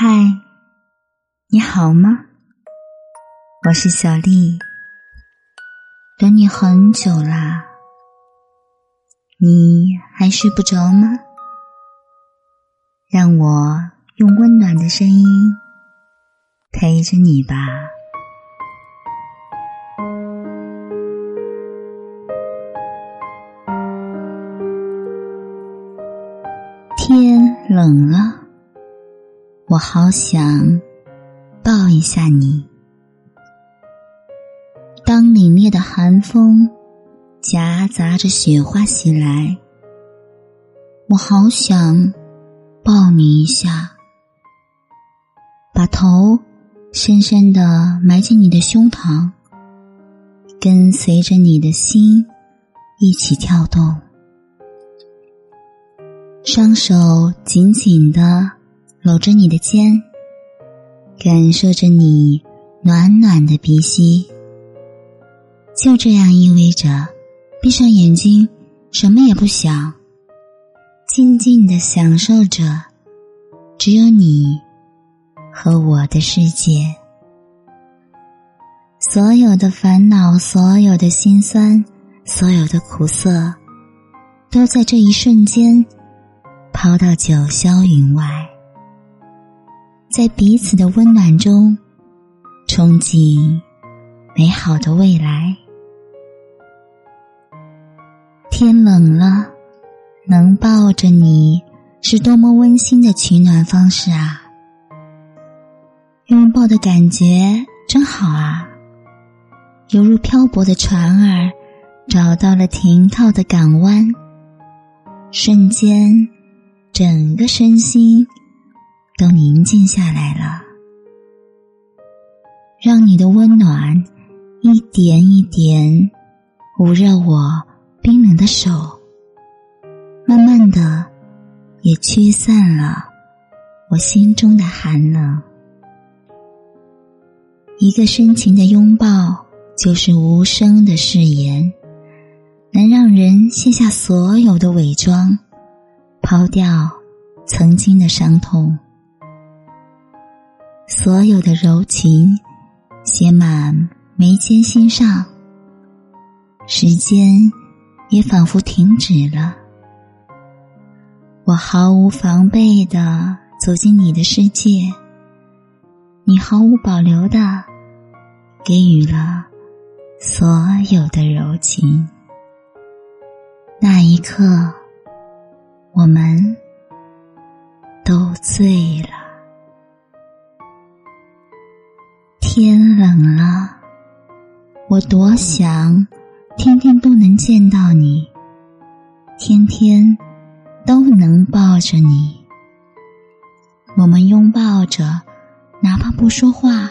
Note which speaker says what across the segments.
Speaker 1: 嗨，你好吗？我是小丽，等你很久啦，你还睡不着吗？让我用温暖的声音陪着你吧。天冷了，我好想抱一下你。当凛冽的寒风夹杂着雪花袭来，我好想抱你一下，把头深深的埋进你的胸膛，跟随着你的心一起跳动。双手紧紧的搂着你的肩，感受着你暖暖的鼻息。就这样依偎着，闭上眼睛，什么也不想，静静的享受着只有你和我的世界。所有的烦恼，所有的心酸，所有的苦涩，都在这一瞬间。抛到九霄云外，在彼此的温暖中，憧憬美好的未来。天冷了，能抱着你，是多么温馨的取暖方式啊！拥抱的感觉真好啊，犹如漂泊的船儿找到了停靠的港湾，瞬间。整个身心都宁静下来了，让你的温暖一点一点捂热我冰冷的手，慢慢的也驱散了我心中的寒冷。一个深情的拥抱，就是无声的誓言，能让人卸下所有的伪装。抛掉曾经的伤痛，所有的柔情写满眉间心上，时间也仿佛停止了。我毫无防备的走进你的世界，你毫无保留的给予了所有的柔情。那一刻。我们都醉了。天冷了，我多想天天都能见到你，天天都能抱着你。我们拥抱着，哪怕不说话，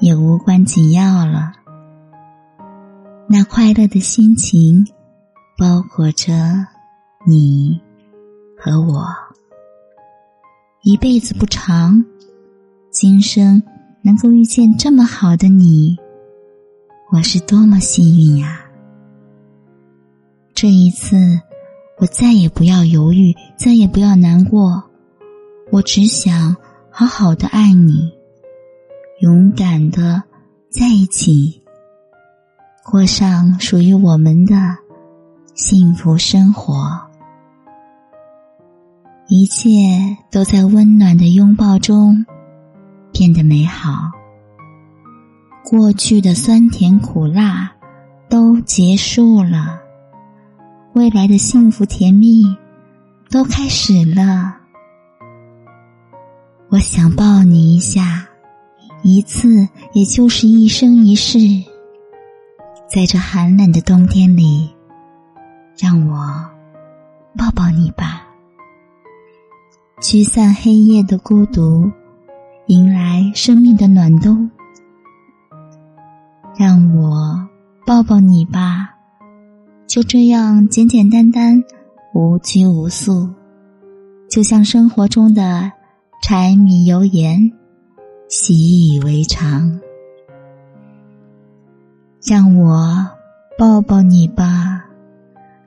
Speaker 1: 也无关紧要了。那快乐的心情，包裹着你。和我一辈子不长，今生能够遇见这么好的你，我是多么幸运呀！这一次，我再也不要犹豫，再也不要难过，我只想好好的爱你，勇敢的在一起，过上属于我们的幸福生活。一切都在温暖的拥抱中变得美好，过去的酸甜苦辣都结束了，未来的幸福甜蜜都开始了。我想抱你一下，一次也就是一生一世，在这寒冷的冬天里，让我抱抱你吧。驱散黑夜的孤独，迎来生命的暖冬。让我抱抱你吧，就这样简简单单，无拘无束，就像生活中的柴米油盐，习以为常。让我抱抱你吧，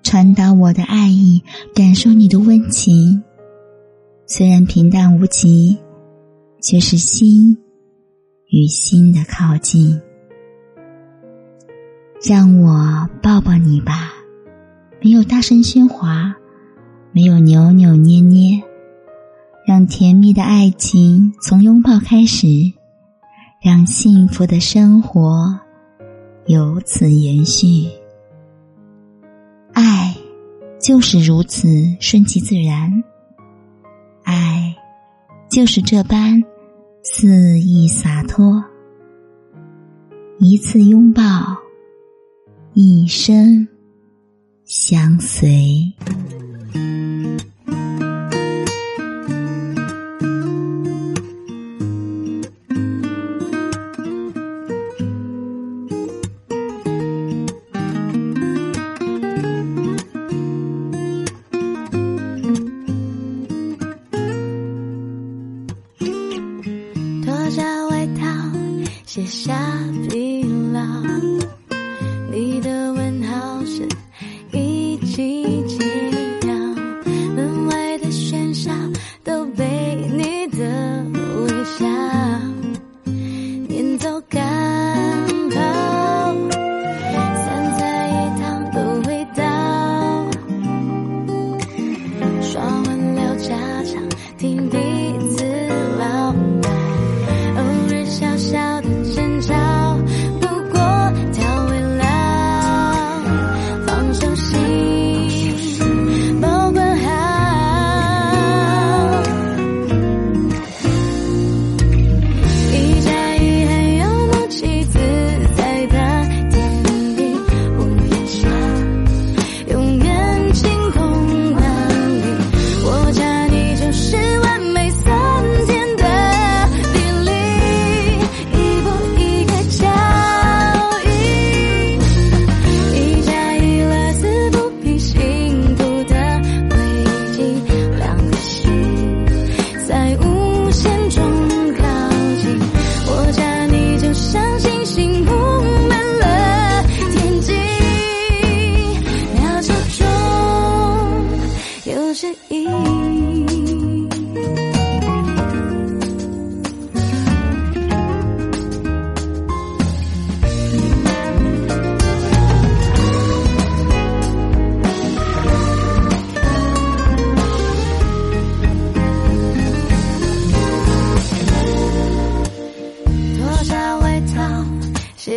Speaker 1: 传达我的爱意，感受你的温情。虽然平淡无奇，却是心与心的靠近。让我抱抱你吧，没有大声喧哗，没有扭扭捏捏，让甜蜜的爱情从拥抱开始，让幸福的生活由此延续。爱就是如此顺其自然，爱就是这般肆意洒脱，一次拥抱。一生相随。写下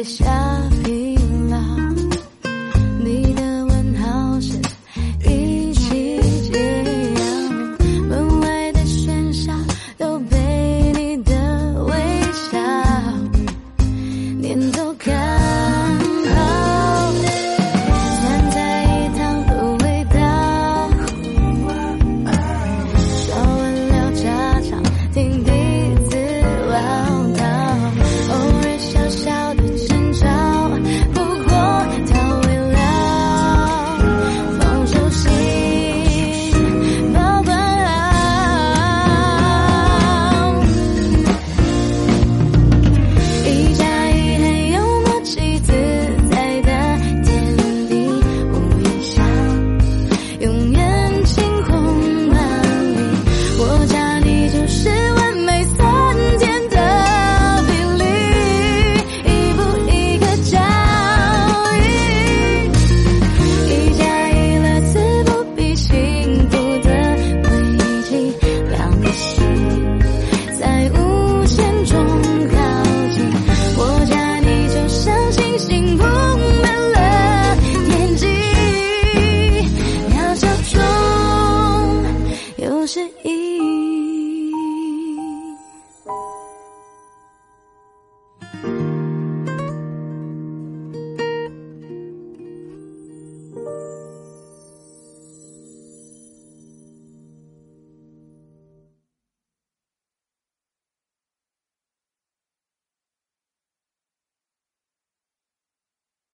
Speaker 1: 下雨。